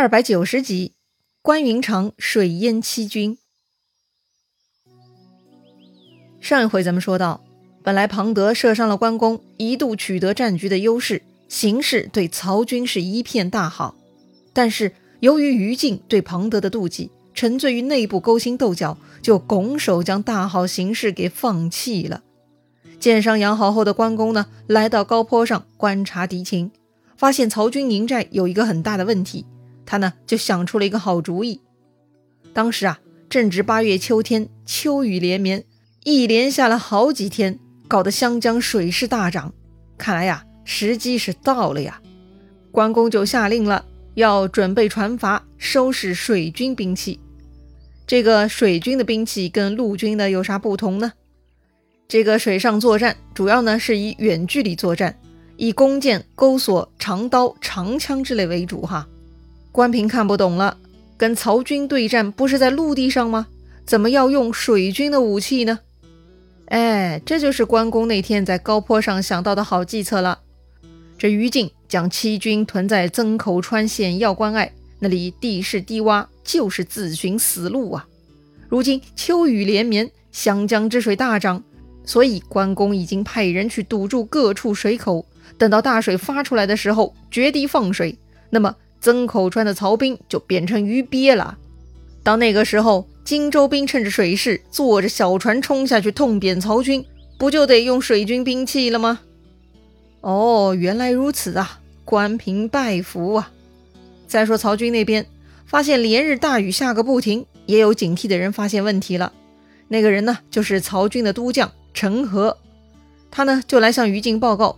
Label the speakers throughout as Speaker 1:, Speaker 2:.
Speaker 1: 二百九十集，关云长水淹七军。上一回咱们说到，本来庞德射伤了关公，一度取得战局的优势，形势对曹军是一片大好。但是由于于禁对庞德的妒忌，沉醉于内部勾心斗角，就拱手将大好形势给放弃了。箭伤养好后的关公呢，来到高坡上观察敌情，发现曹军营寨有一个很大的问题。他呢就想出了一个好主意。当时啊正值八月秋天，秋雨连绵，一连下了好几天，搞得湘江水势大涨。看来呀时机是到了呀。关公就下令了，要准备船筏，收拾水军兵器。这个水军的兵器跟陆军的有啥不同呢？这个水上作战主要呢是以远距离作战，以弓箭、钩索、长刀、长枪之类为主哈。关平看不懂了，跟曹军对战不是在陆地上吗？怎么要用水军的武器呢？哎，这就是关公那天在高坡上想到的好计策了。这于禁将七军屯在曾口川险要关隘，那里地势低洼，就是自寻死路啊。如今秋雨连绵，湘江之水大涨，所以关公已经派人去堵住各处水口，等到大水发出来的时候，决堤放水。那么。曾口川的曹兵就变成鱼鳖了。到那个时候，荆州兵趁着水势，坐着小船冲下去痛扁曹军，不就得用水军兵器了吗？哦，原来如此啊！关平拜服啊！再说曹军那边，发现连日大雨下个不停，也有警惕的人发现问题了。那个人呢，就是曹军的都将陈和，他呢就来向于禁报告，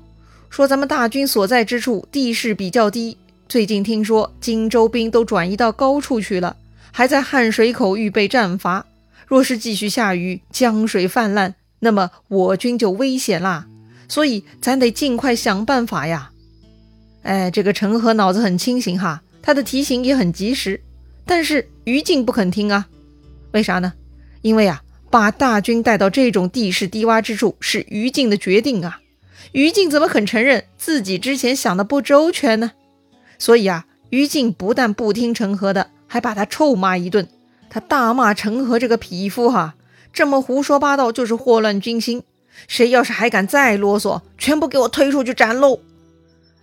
Speaker 1: 说咱们大军所在之处地势比较低。最近听说荆州兵都转移到高处去了，还在汉水口预备战伐。若是继续下雨，江水泛滥，那么我军就危险啦。所以咱得尽快想办法呀！哎，这个陈和脑子很清醒哈，他的提醒也很及时。但是于禁不肯听啊，为啥呢？因为啊，把大军带到这种地势低洼之处是于禁的决定啊。于禁怎么肯承认自己之前想的不周全呢？所以啊，于禁不但不听陈和的，还把他臭骂一顿。他大骂陈和这个匹夫哈，这么胡说八道就是祸乱军心。谁要是还敢再啰嗦，全部给我推出去斩喽！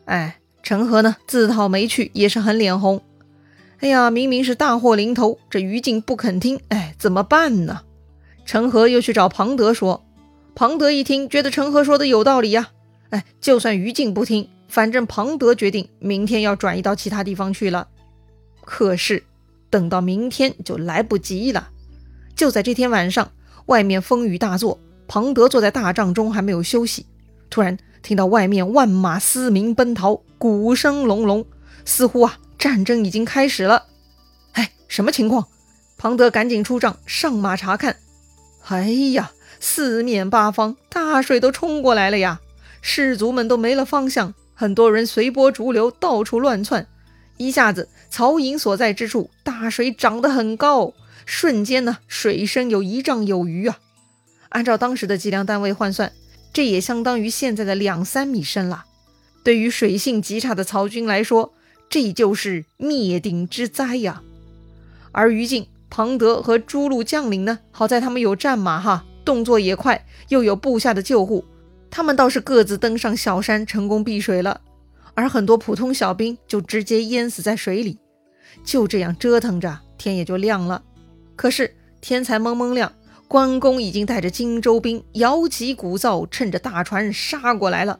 Speaker 1: 哎，陈和呢自讨没趣，也是很脸红。哎呀，明明是大祸临头，这于禁不肯听，哎，怎么办呢？陈和又去找庞德说，庞德一听，觉得陈和说的有道理呀。哎，就算于禁不听。反正庞德决定明天要转移到其他地方去了，可是等到明天就来不及了。就在这天晚上，外面风雨大作，庞德坐在大帐中还没有休息，突然听到外面万马嘶鸣奔逃，鼓声隆隆，似乎啊战争已经开始了。哎，什么情况？庞德赶紧出帐上马查看。哎呀，四面八方大水都冲过来了呀，士卒们都没了方向。很多人随波逐流，到处乱窜，一下子曹营所在之处大水涨得很高，瞬间呢水深有一丈有余啊！按照当时的计量单位换算，这也相当于现在的两三米深了。对于水性极差的曹军来说，这就是灭顶之灾呀！而于禁、庞德和诸路将领呢，好在他们有战马哈，动作也快，又有部下的救护。他们倒是各自登上小山，成功避水了，而很多普通小兵就直接淹死在水里。就这样折腾着，天也就亮了。可是天才蒙蒙亮，关公已经带着荆州兵摇旗鼓噪，趁着大船杀过来了。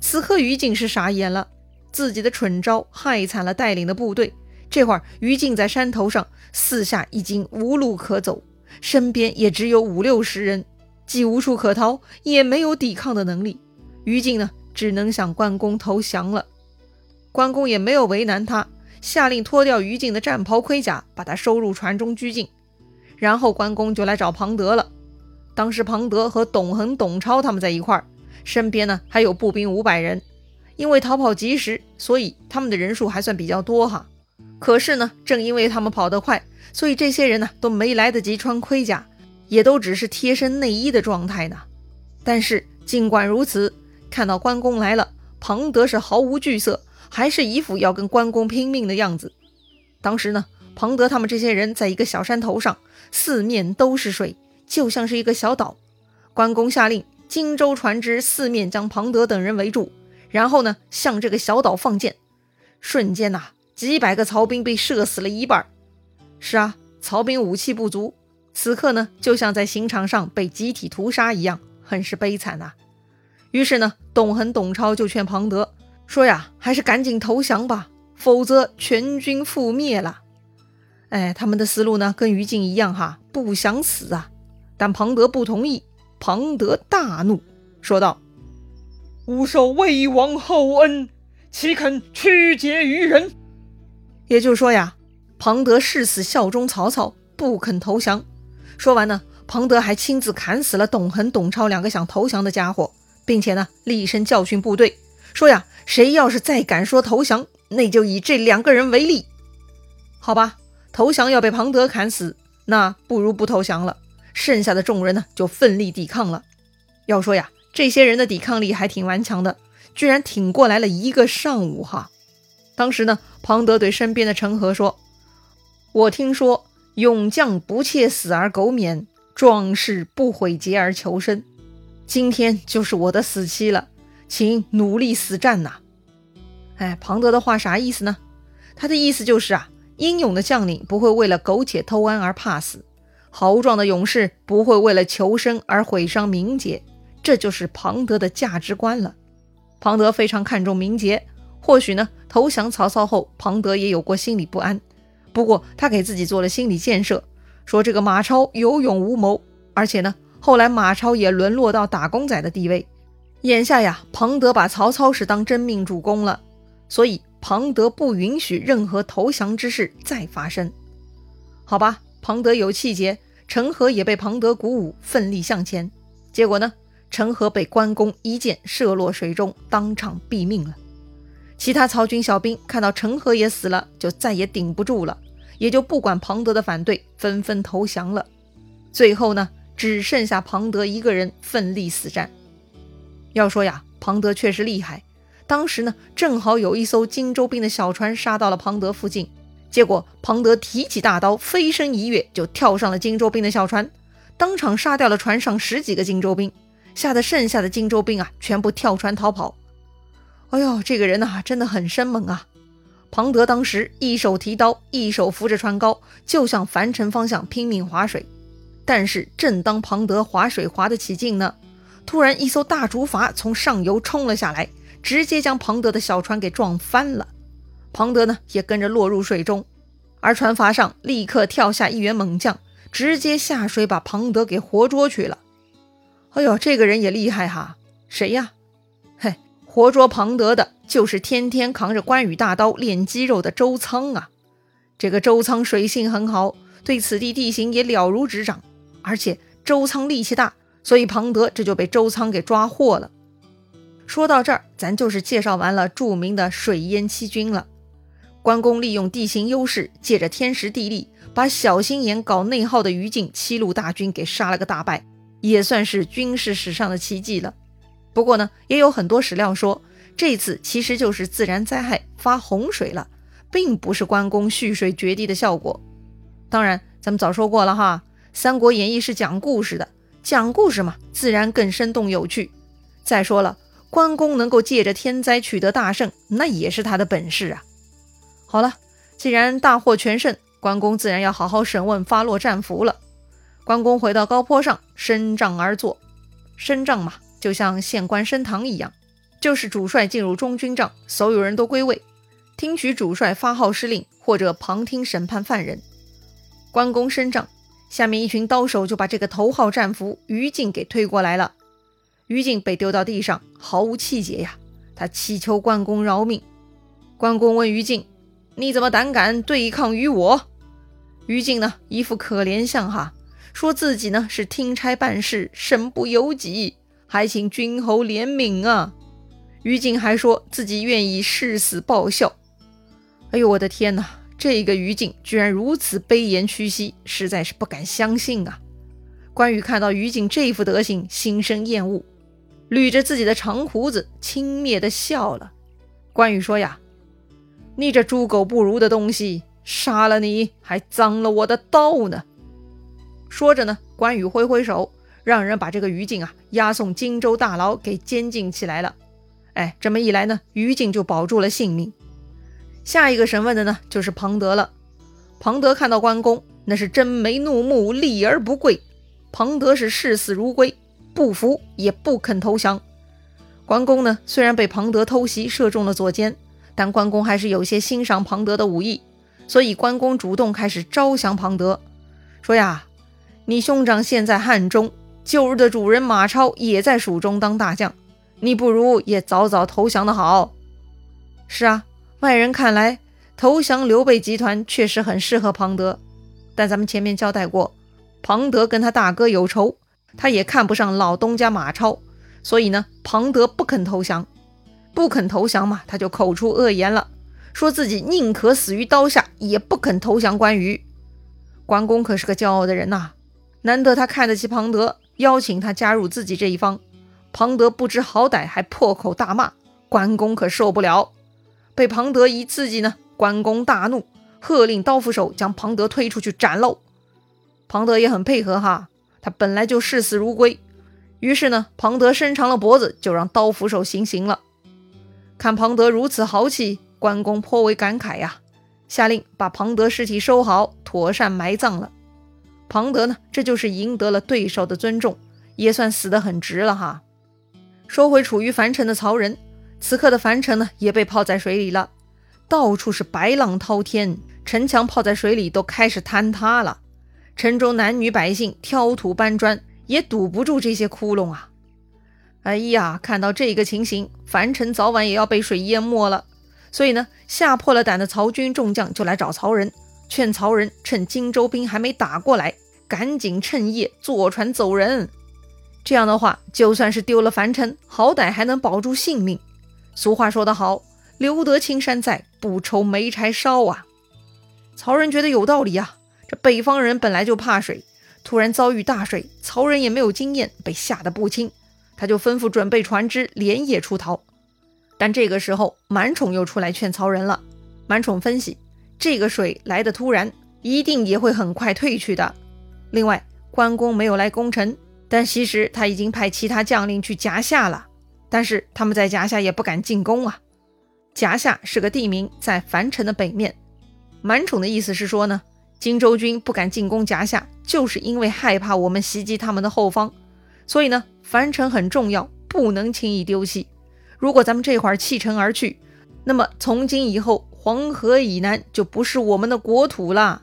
Speaker 1: 此刻于禁是傻眼了，自己的蠢招害惨了带领的部队。这会儿于禁在山头上，四下已经无路可走，身边也只有五六十人。既无处可逃，也没有抵抗的能力。于禁呢，只能向关公投降了。关公也没有为难他，下令脱掉于禁的战袍盔甲，把他收入船中拘禁。然后关公就来找庞德了。当时庞德和董恒、董超他们在一块儿，身边呢还有步兵五百人。因为逃跑及时，所以他们的人数还算比较多哈。可是呢，正因为他们跑得快，所以这些人呢都没来得及穿盔甲。也都只是贴身内衣的状态呢。但是尽管如此，看到关公来了，庞德是毫无惧色，还是一副要跟关公拼命的样子。当时呢，庞德他们这些人在一个小山头上，四面都是水，就像是一个小岛。关公下令，荆州船只四面将庞德等人围住，然后呢，向这个小岛放箭。瞬间呐，几百个曹兵被射死了一半。是啊，曹兵武器不足，此刻呢，就像在刑场上被集体屠杀一样，很是悲惨呐。于是呢，董恒、董超就劝庞德说呀：“还是赶紧投降吧，否则全军覆灭了。”哎，他们的思路呢，跟于禁一样哈，不想死啊。但庞德不同意，庞德大怒，说道：“
Speaker 2: 吾受魏王厚恩。”岂肯屈节于人？
Speaker 1: 也就是说呀，庞德誓死效忠曹操，不肯投降。说完呢，庞德还亲自砍死了董恒、董超两个想投降的家伙，并且呢，厉声教训部队，说呀，谁要是再敢说投降，那就以这两个人为例。好吧，投降要被庞德砍死，那不如不投降了。剩下的众人呢，就奋力抵抗了。要说呀，这些人的抵抗力还挺顽强的。居然挺过来了一个上午哈！当时呢，庞德对身边的陈和说：“我听说勇将不怯死而苟免，壮士不悔节而求生。今天就是我的死期了，请努力死战呐！”哎，庞德的话啥意思呢？他的意思就是啊，英勇的将领不会为了苟且偷安而怕死，豪壮的勇士不会为了求生而毁伤名节，这就是庞德的价值观了。庞德非常看重名节，或许呢，投降曹操后，庞德也有过心理不安。不过他给自己做了心理建设，说这个马超有勇无谋，而且呢，后来马超也沦落到打工仔的地位。眼下呀，庞德把曹操是当真命主公了，所以庞德不允许任何投降之事再发生。好吧，庞德有气节，陈和也被庞德鼓舞，奋力向前。结果呢？陈和被关公一箭射落水中，当场毙命了。其他曹军小兵看到陈和也死了，就再也顶不住了，也就不管庞德的反对，纷纷投降了。最后呢，只剩下庞德一个人奋力死战。要说呀，庞德确实厉害。当时呢，正好有一艘荆州兵的小船杀到了庞德附近，结果庞德提起大刀，飞身一跃，就跳上了荆州兵的小船，当场杀掉了船上十几个荆州兵。吓得剩下的荆州兵啊，全部跳船逃跑。哎呦，这个人呐，真的很生猛啊！庞德当时一手提刀，一手扶着船篙，就向樊城方向拼命划水。但是，正当庞德划水划得起劲呢，突然一艘大竹筏从上游冲了下来，直接将庞德的小船给撞翻了。庞德呢，也跟着落入水中，而船筏上立刻跳下一员猛将，直接下水把庞德给活捉去了。哎呦，这个人也厉害哈！谁呀？活捉庞德的就是天天扛着关羽大刀练肌肉的周仓啊！这个周仓水性很好，对此地地形也了如指掌，而且周仓力气大，所以庞德这就被周仓给抓获了。说到这儿，咱就是介绍完了著名的水淹七军了。关公利用地形优势，借着天时地利，把小心眼搞内耗的于禁七路大军给杀了个大败。也算是军事史上的奇迹了。不过呢，也有很多史料说，这次其实就是自然灾害发洪水了，并不是关公蓄水决堤的效果。当然，咱们早说过了哈，《三国演义》是讲故事的，讲故事嘛，自然更生动有趣。再说了，关公能够借着天灾取得大胜，那也是他的本事啊。好了，既然大获全胜，关公自然要好好审问发落战俘了。关公回到高坡上，升帐而坐。升帐嘛，就像县官升堂一样，就是主帅进入中军帐，所有人都归位，听取主帅发号施令，或者旁听审判犯人。关公升帐，下面一群刀手就把这个头号战俘于禁给推过来了。于禁被丢到地上，毫无气节呀，他祈求关公饶命。关公问于禁：“你怎么胆敢对抗于我？”于禁呢，一副可怜相哈。说自己呢是听差办事，身不由己，还请君侯怜悯啊！于禁还说自己愿意誓死报效。哎呦，我的天哪！这个于禁居然如此卑颜屈膝，实在是不敢相信啊！关羽看到于禁这副德行，心生厌恶，捋着自己的长胡子，轻蔑地笑了。关羽说呀：“你这猪狗不如的东西，杀了你还脏了我的刀呢。说着呢，关羽挥挥手，让人把这个于禁啊押送荆州大牢给监禁起来了。哎，这么一来呢，于禁就保住了性命。下一个审问的呢，就是庞德了。庞德看到关公，那是真眉怒目，立而不跪。庞德是视死如归，不服也不肯投降。关公呢，虽然被庞德偷袭射中了左肩，但关公还是有些欣赏庞德的武艺，所以关公主动开始招降庞德，说呀：“你兄长现在汉中，旧日的主人马超也在蜀中当大将，你不如也早早投降的好。”是啊。外人看来，投降刘备集团确实很适合庞德，但咱们前面交代过，庞德跟他大哥有仇，他也看不上老东家马超，所以呢，庞德不肯投降，不肯投降嘛，他就口出恶言了，说自己宁可死于刀下，也不肯投降关羽。关公可是个骄傲的人呐，难得他看得起庞德，邀请他加入自己这一方，庞德不知好歹，还破口大骂，关公可受不了。被庞德一刺激呢，关公大怒，喝令刀斧手将庞德推出去斩喽。庞德也很配合哈，他本来就视死如归。于是呢，庞德伸长了脖子，就让刀斧手行刑了。看庞德如此豪气，关公颇为感慨呀，下令把庞德尸体收好，妥善埋葬了。庞德呢，这就是赢得了对手的尊重，也算死得很值了哈。收回处于樊城的曹仁。此刻的樊城呢，也被泡在水里了，到处是白浪滔天，城墙泡在水里都开始坍塌了。城中男女百姓挑土搬砖，也堵不住这些窟窿啊！哎呀，看到这个情形，樊城早晚也要被水淹没了。所以呢，吓破了胆的曹军众将就来找曹仁，劝曹仁趁荆州兵还没打过来，赶紧趁夜坐船走人。这样的话，就算是丢了樊城，好歹还能保住性命。俗话说得好，留得青山在，不愁没柴烧啊！曹仁觉得有道理啊。这北方人本来就怕水，突然遭遇大水，曹仁也没有经验，被吓得不轻。他就吩咐准备船只，连夜出逃。但这个时候，满宠又出来劝曹仁了。满宠分析，这个水来的突然，一定也会很快退去的。另外，关公没有来攻城，但其实他已经派其他将领去夹下了。但是他们在夹下也不敢进攻啊。夹下是个地名，在樊城的北面。满宠的意思是说呢，荆州军不敢进攻夹下，就是因为害怕我们袭击他们的后方。所以呢，樊城很重要，不能轻易丢弃。如果咱们这会儿弃城而去，那么从今以后，黄河以南就不是我们的国土了。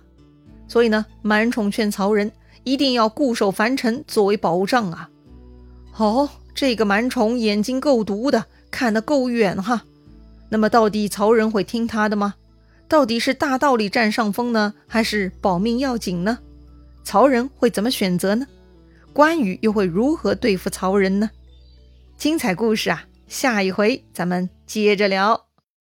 Speaker 1: 所以呢，满宠劝曹仁一定要固守樊城作为保障啊。好。这个蛮宠眼睛够毒的，看得够远哈。那么到底曹仁会听他的吗？到底是大道理占上风呢，还是保命要紧呢？曹仁会怎么选择呢？关羽又会如何对付曹仁呢？精彩故事啊，下一回咱们接着聊。